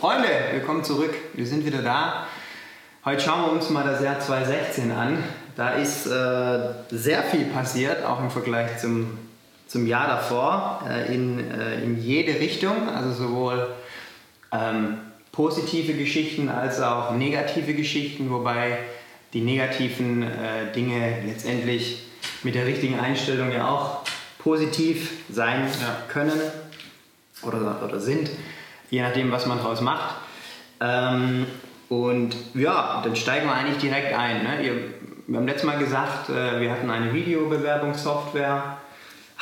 Freunde, willkommen zurück. Wir sind wieder da. Heute schauen wir uns mal das Jahr 2016 an. Da ist äh, sehr viel passiert, auch im Vergleich zum, zum Jahr davor, äh, in, äh, in jede Richtung. Also sowohl ähm, positive Geschichten als auch negative Geschichten, wobei die negativen äh, Dinge letztendlich mit der richtigen Einstellung ja auch positiv sein ja. können oder, oder sind je nachdem, was man daraus macht. Ähm, und ja, dann steigen wir eigentlich direkt ein. Ne? Ihr, wir haben letztes Mal gesagt, äh, wir hatten eine Videobewerbungssoftware,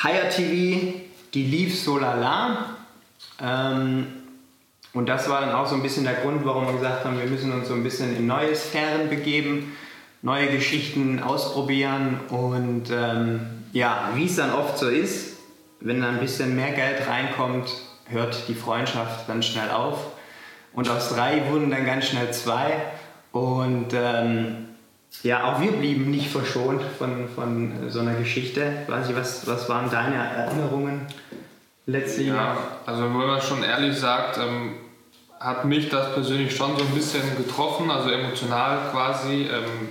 Hire TV, die lief so lala. Ähm, und das war dann auch so ein bisschen der Grund, warum wir gesagt haben, wir müssen uns so ein bisschen in neue Sphären begeben, neue Geschichten ausprobieren. Und ähm, ja, wie es dann oft so ist, wenn dann ein bisschen mehr Geld reinkommt, hört die Freundschaft ganz schnell auf. Und aus drei wurden dann ganz schnell zwei. Und ähm, ja, auch wir blieben nicht verschont von, von so einer Geschichte. Weiß ich, was, was waren deine Erinnerungen letztlich? Ja, also wenn man schon ehrlich sagt, ähm, hat mich das persönlich schon so ein bisschen getroffen, also emotional quasi. Ähm,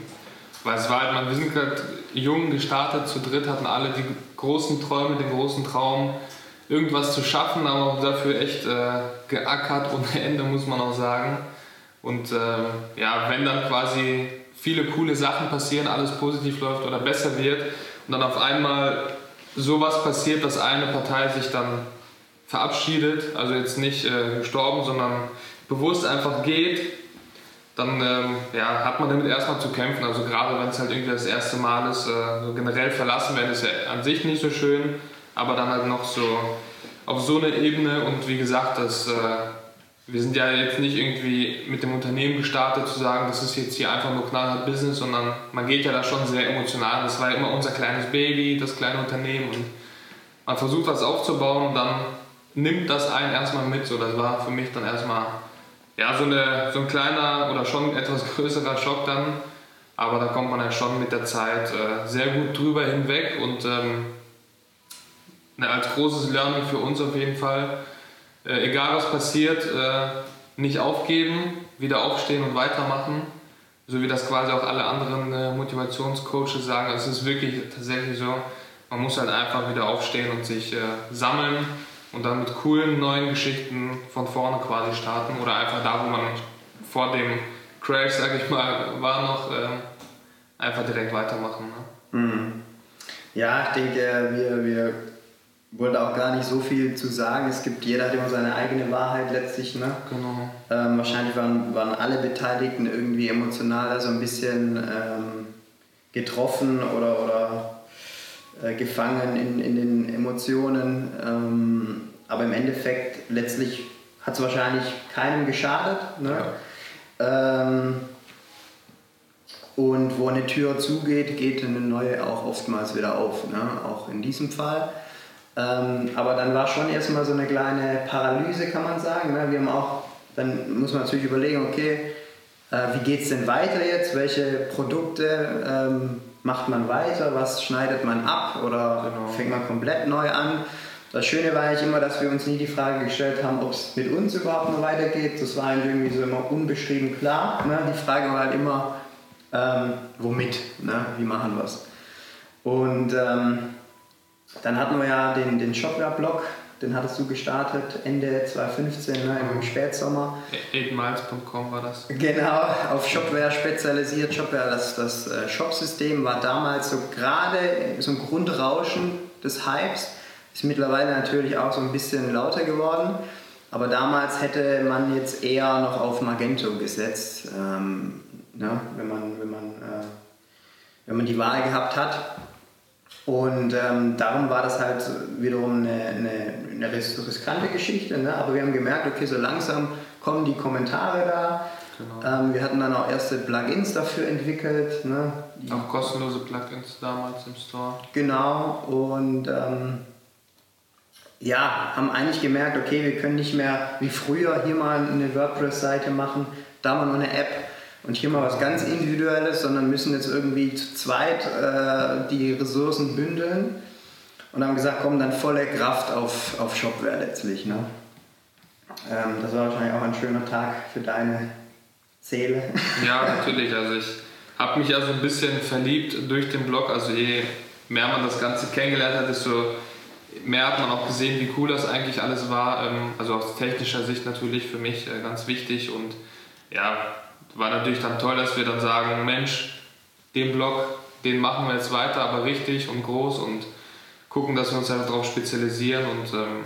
weil es war halt, man, wir sind gerade jung gestartet, zu dritt hatten alle die großen Träume, den großen Traum, irgendwas zu schaffen, aber dafür echt äh, geackert ohne Ende, muss man auch sagen. Und äh, ja, wenn dann quasi viele coole Sachen passieren, alles positiv läuft oder besser wird und dann auf einmal sowas passiert, dass eine Partei sich dann verabschiedet, also jetzt nicht äh, gestorben, sondern bewusst einfach geht, dann ähm, ja, hat man damit erstmal zu kämpfen. Also gerade wenn es halt irgendwie das erste Mal ist, äh, so generell verlassen werden ist ja an sich nicht so schön aber dann halt noch so auf so eine Ebene und wie gesagt, das, äh, wir sind ja jetzt nicht irgendwie mit dem Unternehmen gestartet zu sagen, das ist jetzt hier einfach nur knallhart Business, sondern man geht ja da schon sehr emotional. Das war ja immer unser kleines Baby, das kleine Unternehmen und man versucht was aufzubauen und dann nimmt das einen erstmal mit. So, das war für mich dann erstmal ja, so, eine, so ein kleiner oder schon etwas größerer Schock dann. Aber da kommt man ja schon mit der Zeit äh, sehr gut drüber hinweg und ähm, als großes Learning für uns auf jeden Fall. Äh, egal was passiert, äh, nicht aufgeben, wieder aufstehen und weitermachen. So wie das quasi auch alle anderen äh, Motivationscoaches sagen. Es ist wirklich tatsächlich so, man muss halt einfach wieder aufstehen und sich äh, sammeln und dann mit coolen neuen Geschichten von vorne quasi starten oder einfach da, wo man vor dem Crash, sag ich mal, war noch, äh, einfach direkt weitermachen. Ne? Mhm. Ja, ich denke, wir, wir wollte auch gar nicht so viel zu sagen. Es gibt, jeder hat immer seine eigene Wahrheit letztlich. Ne? Genau. Ähm, wahrscheinlich waren, waren alle Beteiligten irgendwie emotional da so ein bisschen ähm, getroffen oder, oder äh, gefangen in, in den Emotionen. Ähm, aber im Endeffekt, letztlich hat es wahrscheinlich keinem geschadet. Ne? Ja. Ähm, und wo eine Tür zugeht, geht eine neue auch oftmals wieder auf. Ne? Auch in diesem Fall. Ähm, aber dann war schon erstmal so eine kleine Paralyse, kann man sagen. Ne? Wir haben auch, dann muss man natürlich überlegen, okay, äh, wie geht es denn weiter jetzt? Welche Produkte ähm, macht man weiter? Was schneidet man ab oder genau. fängt man komplett neu an? Das Schöne war eigentlich immer, dass wir uns nie die Frage gestellt haben, ob es mit uns überhaupt noch weitergeht. Das war irgendwie so immer unbeschrieben klar. Ne? Die Frage war halt immer, ähm, womit? Ne? Wie machen wir es? Und ähm, dann hatten wir ja den, den Shopware-Blog, den hattest du gestartet Ende 2015, ne, im Spätsommer. 8miles.com war das. Genau, auf Shopware spezialisiert. Shopware, das, das äh, Shopsystem war damals so gerade so ein Grundrauschen des Hypes. Ist mittlerweile natürlich auch so ein bisschen lauter geworden. Aber damals hätte man jetzt eher noch auf Magento gesetzt, ähm, ne, wenn, man, wenn, man, äh, wenn man die Wahl gehabt hat. Und ähm, darum war das halt wiederum eine, eine, eine riskante Geschichte. Ne? Aber wir haben gemerkt, okay, so langsam kommen die Kommentare da. Genau. Ähm, wir hatten dann auch erste Plugins dafür entwickelt. Ne? Auch kostenlose Plugins damals im Store. Genau. Und ähm, ja, haben eigentlich gemerkt, okay, wir können nicht mehr wie früher hier mal eine WordPress-Seite machen, da mal noch eine App und hier mal was ganz Individuelles, sondern müssen jetzt irgendwie zu zweit äh, die Ressourcen bündeln und haben gesagt, komm, dann volle Kraft auf, auf Shopware letztlich. Ne? Ähm, das war wahrscheinlich auch ein schöner Tag für deine Seele. Ja, natürlich. Also ich habe mich ja so ein bisschen verliebt durch den Blog. Also je mehr man das Ganze kennengelernt hat, desto mehr hat man auch gesehen, wie cool das eigentlich alles war. Ähm, also aus technischer Sicht natürlich für mich äh, ganz wichtig. Und ja, war natürlich dann toll, dass wir dann sagen, Mensch, den Blog, den machen wir jetzt weiter, aber richtig und groß und gucken, dass wir uns halt darauf spezialisieren und ähm,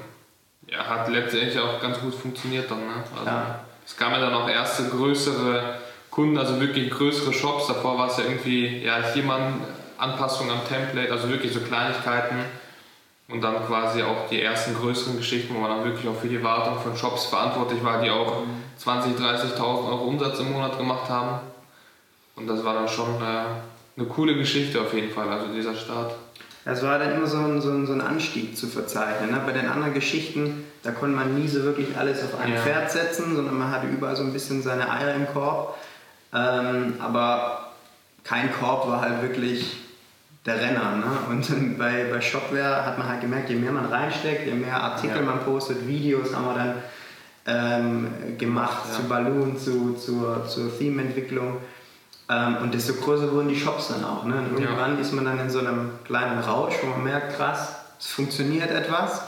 ja, hat letztendlich auch ganz gut funktioniert dann. Ne? Also, ja. Es kamen ja dann auch erste größere Kunden, also wirklich größere Shops. Davor war es ja irgendwie, ja, hier mal Anpassung am Template, also wirklich so Kleinigkeiten. Und dann quasi auch die ersten größeren Geschichten, wo man dann wirklich auch für die Wartung von Shops verantwortlich war, die auch 20.000, 30.000 Euro Umsatz im Monat gemacht haben. Und das war dann schon äh, eine coole Geschichte auf jeden Fall, also dieser Start. Es war dann immer so ein, so ein, so ein Anstieg zu verzeichnen. Ne? Bei den anderen Geschichten, da konnte man nie so wirklich alles auf ein ja. Pferd setzen, sondern man hatte überall so ein bisschen seine Eier im Korb. Ähm, aber kein Korb war halt wirklich der Renner. Ne? Und bei, bei Shopware hat man halt gemerkt, je mehr man reinsteckt, je mehr Artikel ja. man postet, Videos haben wir dann ähm, gemacht ja. zu Balloon, zu, zur, zur Theme-Entwicklung. Ähm, und desto größer wurden die Shops dann auch. Ne? Und irgendwann ja. ist man dann in so einem kleinen Rausch, wo man merkt, krass, es funktioniert etwas.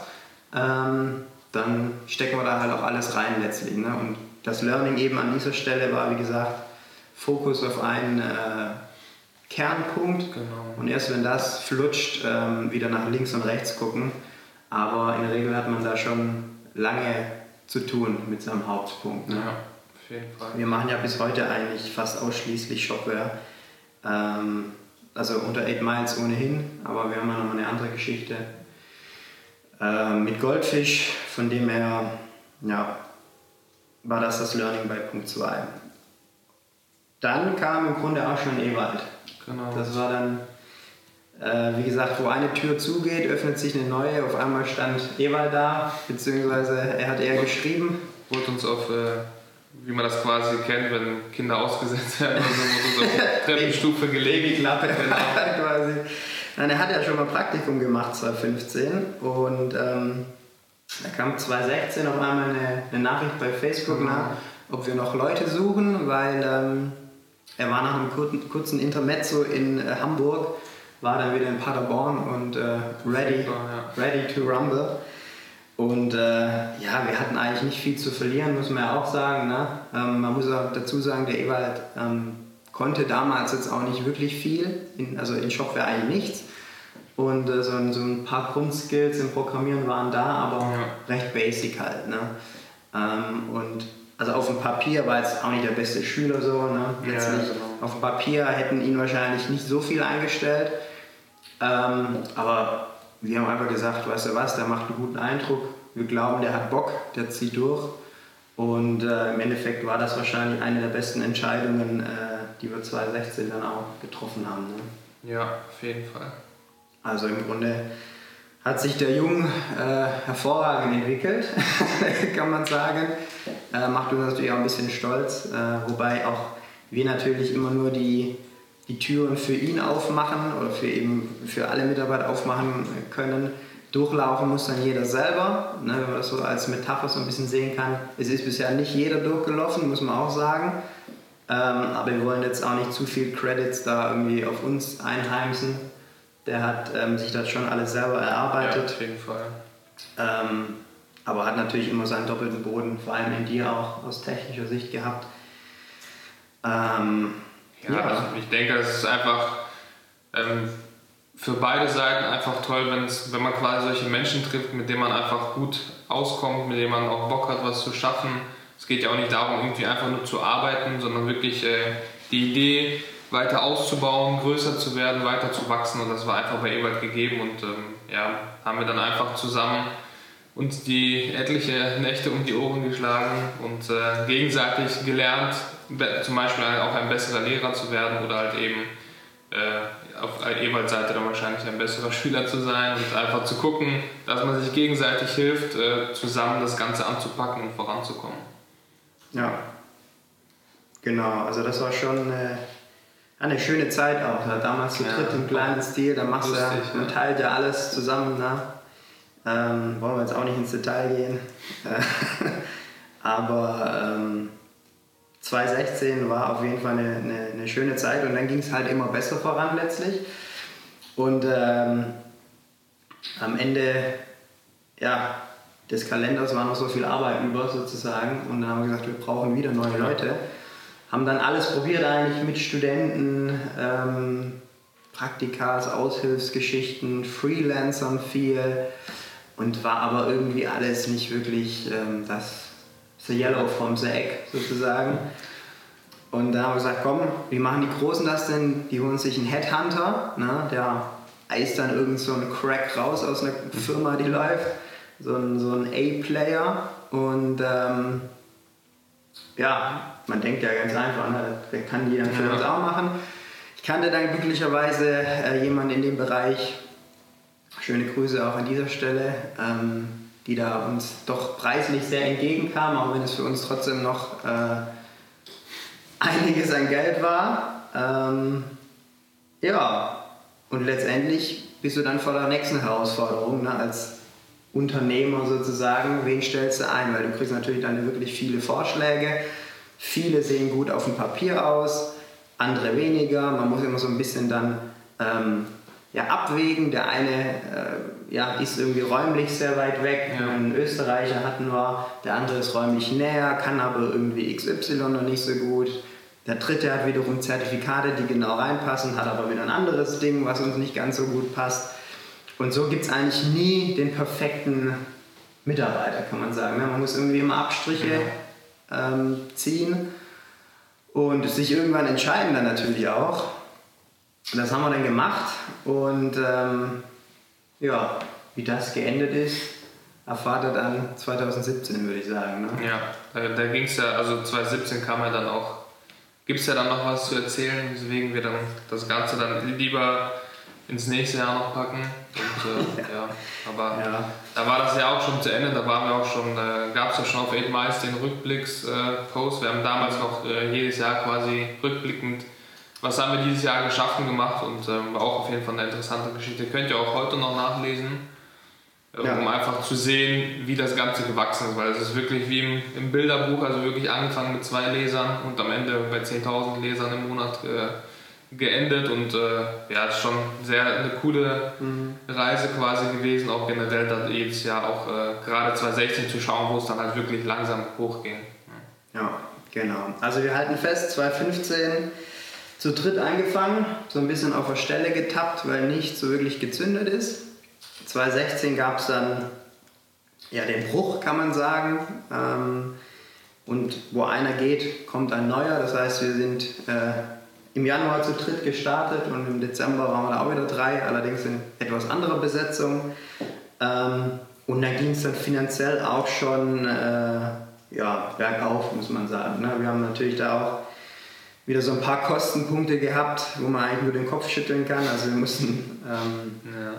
Ähm, dann stecken wir da halt auch alles rein letztlich. Ne? Und das Learning eben an dieser Stelle war, wie gesagt, Fokus auf einen äh, Kernpunkt. Genau. Und erst wenn das flutscht, ähm, wieder nach links und rechts gucken. Aber in der Regel hat man da schon lange zu tun mit seinem Hauptpunkt. Ne? Ja, auf jeden Fall. Wir machen ja bis heute eigentlich fast ausschließlich Shopware. Ähm, also unter 8 Miles ohnehin, aber wir haben ja nochmal eine andere Geschichte äh, mit Goldfisch, von dem her ja, war das das Learning bei Punkt 2. Dann kam im Grunde auch schon Ewald. Genau. Das war dann, äh, wie gesagt, wo eine Tür zugeht, öffnet sich eine neue. Auf einmal stand Ewald da, beziehungsweise er hat eher geschrieben. Wurde uns auf, äh, wie man das quasi kennt, wenn Kinder ausgesetzt werden, also wurde uns auf die Treppenstufe gelegt. Babyklappe, genau. quasi. Nein, er hat ja schon mal Praktikum gemacht 2015 und ähm, da kam 2016 auf einmal eine, eine Nachricht bei Facebook mhm. nach, ob wir noch Leute suchen, weil ähm, er war nach einem kurzen, kurzen Intermezzo in äh, Hamburg, war dann wieder in Paderborn und äh, ready, ready to rumble. Und äh, ja, wir hatten eigentlich nicht viel zu verlieren, muss man ja auch sagen. Ne? Ähm, man muss auch dazu sagen, der Ewald ähm, konnte damals jetzt auch nicht wirklich viel, in, also in Shopware eigentlich nichts. Und äh, so, so, ein paar Grundskills im Programmieren waren da, aber ja. recht basic halt. Ne? Ähm, und also auf dem Papier war jetzt auch nicht der beste Schüler so. Ne? Ja, genau. Auf dem Papier hätten ihn wahrscheinlich nicht so viel eingestellt. Ähm, aber wir haben einfach gesagt, weißt du was, der macht einen guten Eindruck. Wir glauben, der hat Bock, der zieht durch. Und äh, im Endeffekt war das wahrscheinlich eine der besten Entscheidungen, äh, die wir 2016 dann auch getroffen haben. Ne? Ja, auf jeden Fall. Also im Grunde hat sich der Jung äh, hervorragend entwickelt, kann man sagen. Äh, macht uns natürlich auch ein bisschen stolz, äh, wobei auch wir natürlich immer nur die, die Türen für ihn aufmachen oder für eben für alle Mitarbeiter aufmachen können. Durchlaufen muss dann jeder selber, ne, wenn man das so als Metapher so ein bisschen sehen kann. Es ist bisher nicht jeder durchgelaufen, muss man auch sagen. Ähm, aber wir wollen jetzt auch nicht zu viel Credits da irgendwie auf uns einheimsen. Der hat ähm, sich das schon alles selber erarbeitet. Ja, auf jeden Fall. Ähm, aber hat natürlich immer seinen doppelten Boden, vor allem in dir auch aus technischer Sicht gehabt. Ähm, ja, ja. Also ich denke, es ist einfach ähm, für beide Seiten einfach toll, wenn man quasi solche Menschen trifft, mit denen man einfach gut auskommt, mit denen man auch Bock hat, was zu schaffen. Es geht ja auch nicht darum, irgendwie einfach nur zu arbeiten, sondern wirklich äh, die Idee weiter auszubauen, größer zu werden, weiter zu wachsen. Und das war einfach bei Ewald gegeben. Und ähm, ja, haben wir dann einfach zusammen uns die etliche Nächte um die Ohren geschlagen und äh, gegenseitig gelernt, zum Beispiel auch ein besserer Lehrer zu werden oder halt eben äh, auf Ewalds Seite dann wahrscheinlich ein besserer Schüler zu sein und einfach zu gucken, dass man sich gegenseitig hilft, äh, zusammen das Ganze anzupacken und voranzukommen. Ja, genau. Also das war schon eine, eine schöne Zeit auch. Ne? Damals zu ja, dritt im kleinen Stil, da machst lustig, du, man teilt ja alles zusammen. Ne? Ähm, wollen wir jetzt auch nicht ins Detail gehen. Aber ähm, 2016 war auf jeden Fall eine, eine, eine schöne Zeit und dann ging es halt immer besser voran letztlich. Und ähm, am Ende ja, des Kalenders war noch so viel Arbeit über sozusagen und dann haben wir gesagt, wir brauchen wieder neue Leute. Haben dann alles probiert eigentlich mit Studenten, ähm, Praktikas, Aushilfsgeschichten, Freelancern viel und war aber irgendwie alles nicht wirklich ähm, das The Yellow from the Egg sozusagen. Und da haben wir gesagt, komm, wie machen die Großen das denn? Die holen sich einen Headhunter, ne, der eist dann irgend so einen Crack raus aus einer Firma, die läuft. So ein, so ein A-Player. Und ähm, ja, man denkt ja ganz einfach, ne, kann jeder für uns auch machen. Ich kannte dann glücklicherweise äh, jemanden in dem Bereich, schöne Grüße auch an dieser Stelle, ähm, die da uns doch preislich sehr entgegenkam, auch wenn es für uns trotzdem noch äh, einiges an Geld war. Ähm, ja, und letztendlich bist du dann vor der nächsten Herausforderung ne, als Unternehmer sozusagen. Wen stellst du ein? Weil du kriegst natürlich dann wirklich viele Vorschläge. Viele sehen gut auf dem Papier aus, andere weniger. Man muss immer so ein bisschen dann ähm, ja, abwägen. Der eine äh, ja, ist irgendwie räumlich sehr weit weg. Ja. Einen Österreicher hatten wir, der andere ist räumlich näher, kann aber irgendwie XY noch nicht so gut. Der dritte hat wiederum Zertifikate, die genau reinpassen, hat aber wieder ein anderes Ding, was uns nicht ganz so gut passt. Und so gibt es eigentlich nie den perfekten Mitarbeiter, kann man sagen. Man muss irgendwie immer Abstriche ja. Ähm, ziehen und sich irgendwann entscheiden dann natürlich auch. Das haben wir dann gemacht und ähm, ja, wie das geendet ist, erfahrt ihr dann 2017, würde ich sagen. Ne? Ja, da, da ging es ja, also 2017 kam ja dann auch gibt es ja dann noch was zu erzählen, weswegen wir dann das Ganze dann lieber ins nächste Jahr noch packen. Und, äh, ja. aber ja. da war das ja auch schon zu Ende, da waren wir auch schon, äh, gab es ja schon auf 8 Miles den Rückblicks-Post. wir haben damals noch äh, jedes Jahr quasi rückblickend, was haben wir dieses Jahr geschaffen gemacht und ähm, war auch auf jeden Fall eine interessante Geschichte. Könnt ihr auch heute noch nachlesen ja. um einfach zu sehen, wie das Ganze gewachsen ist. Weil es ist wirklich wie im, im, Bilderbuch, also wirklich angefangen mit zwei Lesern und am Ende bei 10.000 Lesern im Monat äh, geendet. Und äh, ja, es ist schon sehr eine coole mhm. Reise quasi gewesen, auch generell dann jedes Jahr auch äh, gerade 2016 zu schauen, wo es dann halt wirklich langsam hochging. Ja, genau. Also wir halten fest, 2015 zu dritt angefangen, so ein bisschen auf der Stelle getappt, weil nicht so wirklich gezündet ist. 2016 gab es dann ja, den Bruch, kann man sagen. Ähm, und wo einer geht, kommt ein neuer. Das heißt, wir sind äh, im Januar zu dritt gestartet und im Dezember waren wir da auch wieder drei, allerdings in etwas anderer Besetzung. Ähm, und da ging es dann finanziell auch schon äh, ja, bergauf, muss man sagen. Ne? Wir haben natürlich da auch wieder so ein paar Kostenpunkte gehabt, wo man eigentlich nur den Kopf schütteln kann. Also wir mussten ähm, ja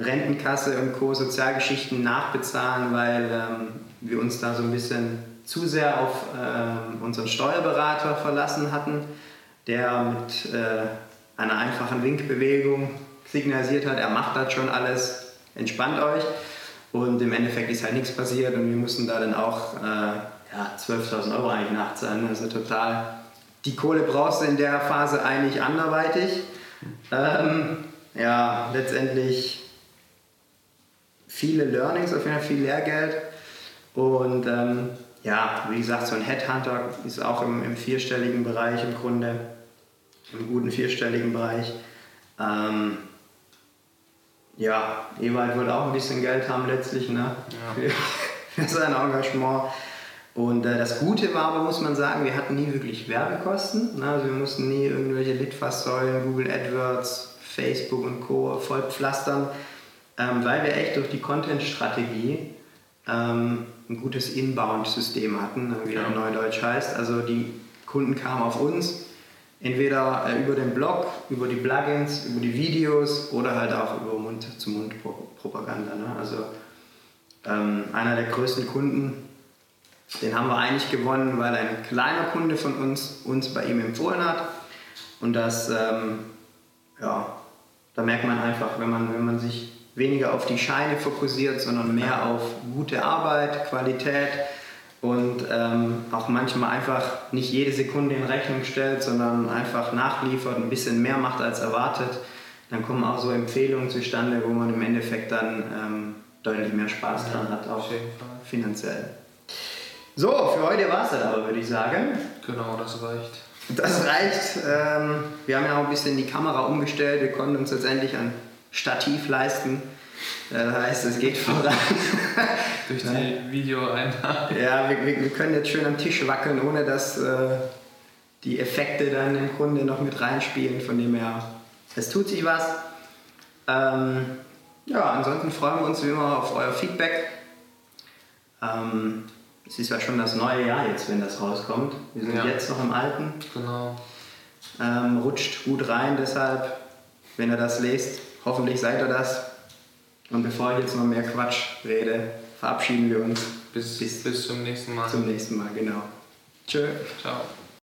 Rentenkasse und Co. Sozialgeschichten nachbezahlen, weil ähm, wir uns da so ein bisschen zu sehr auf äh, unseren Steuerberater verlassen hatten, der mit äh, einer einfachen Winkbewegung signalisiert hat, er macht das schon alles, entspannt euch. Und im Endeffekt ist halt nichts passiert und wir mussten da dann auch äh, ja, 12.000 Euro eigentlich nachzahlen. Also total, die Kohle brauchst du in der Phase eigentlich anderweitig. Ähm, ja, letztendlich viele Learnings, auf jeden Fall viel Lehrgeld. Und ähm, ja, wie gesagt, so ein Headhunter ist auch im, im, vierstelligen Bereich im Grunde, im guten vierstelligen Bereich. Ähm, ja, Ewald wird auch ein bisschen Geld haben letztlich ne? Ja. Für, sein Engagement. Und äh, das Gute war aber, muss man sagen, wir hatten nie wirklich Werbekosten. Ne? Also wir mussten nie irgendwelche Litfaßsäulen, Google AdWords, Facebook und Co. vollpflastern ähm, weil wir echt durch die Content-Strategie ähm, ein gutes Inbound-System hatten, wie ja. Neudeutsch heißt. Also die Kunden kamen auf uns, entweder äh, über den Blog, über die Plugins, über die Videos oder halt auch über Mund-zu-Mund-Propaganda. Ne? Also ähm, einer der größten Kunden, den haben wir eigentlich gewonnen, weil ein kleiner Kunde von uns uns bei ihm empfohlen hat. Und das, ähm, ja, da merkt man einfach, wenn man, wenn man sich weniger auf die Scheine fokussiert, sondern mehr auf gute Arbeit, Qualität und ähm, auch manchmal einfach nicht jede Sekunde in Rechnung stellt, sondern einfach nachliefert, ein bisschen mehr macht als erwartet, dann kommen auch so Empfehlungen zustande, wo man im Endeffekt dann ähm, deutlich mehr Spaß dran hat, auch finanziell. So, für heute war es dann aber, würde ich sagen. Genau, das reicht. Das reicht. Ähm, wir haben ja auch ein bisschen die Kamera umgestellt. Wir konnten uns letztendlich ein Stativ leisten. Das heißt, es geht voran. Durch die Videoeinnahmen. Ja, wir, wir, wir, können jetzt schön am Tisch wackeln, ohne dass äh, die Effekte dann im Grunde noch mit reinspielen. Von dem her, es tut sich was. Ähm, ja, ansonsten freuen wir uns wie immer auf euer Feedback. Ähm, es ist ja schon das neue Jahr jetzt, wenn das rauskommt. Wir sind ja. jetzt noch im Alten. Genau. Ähm, rutscht gut rein, deshalb, wenn ihr das lest, hoffentlich seid ihr das. Und bevor ich jetzt noch mehr Quatsch rede, verabschieden wir uns. Bis, bis, bis zum nächsten Mal. Zum nächsten Mal, genau. Tschö. Ciao.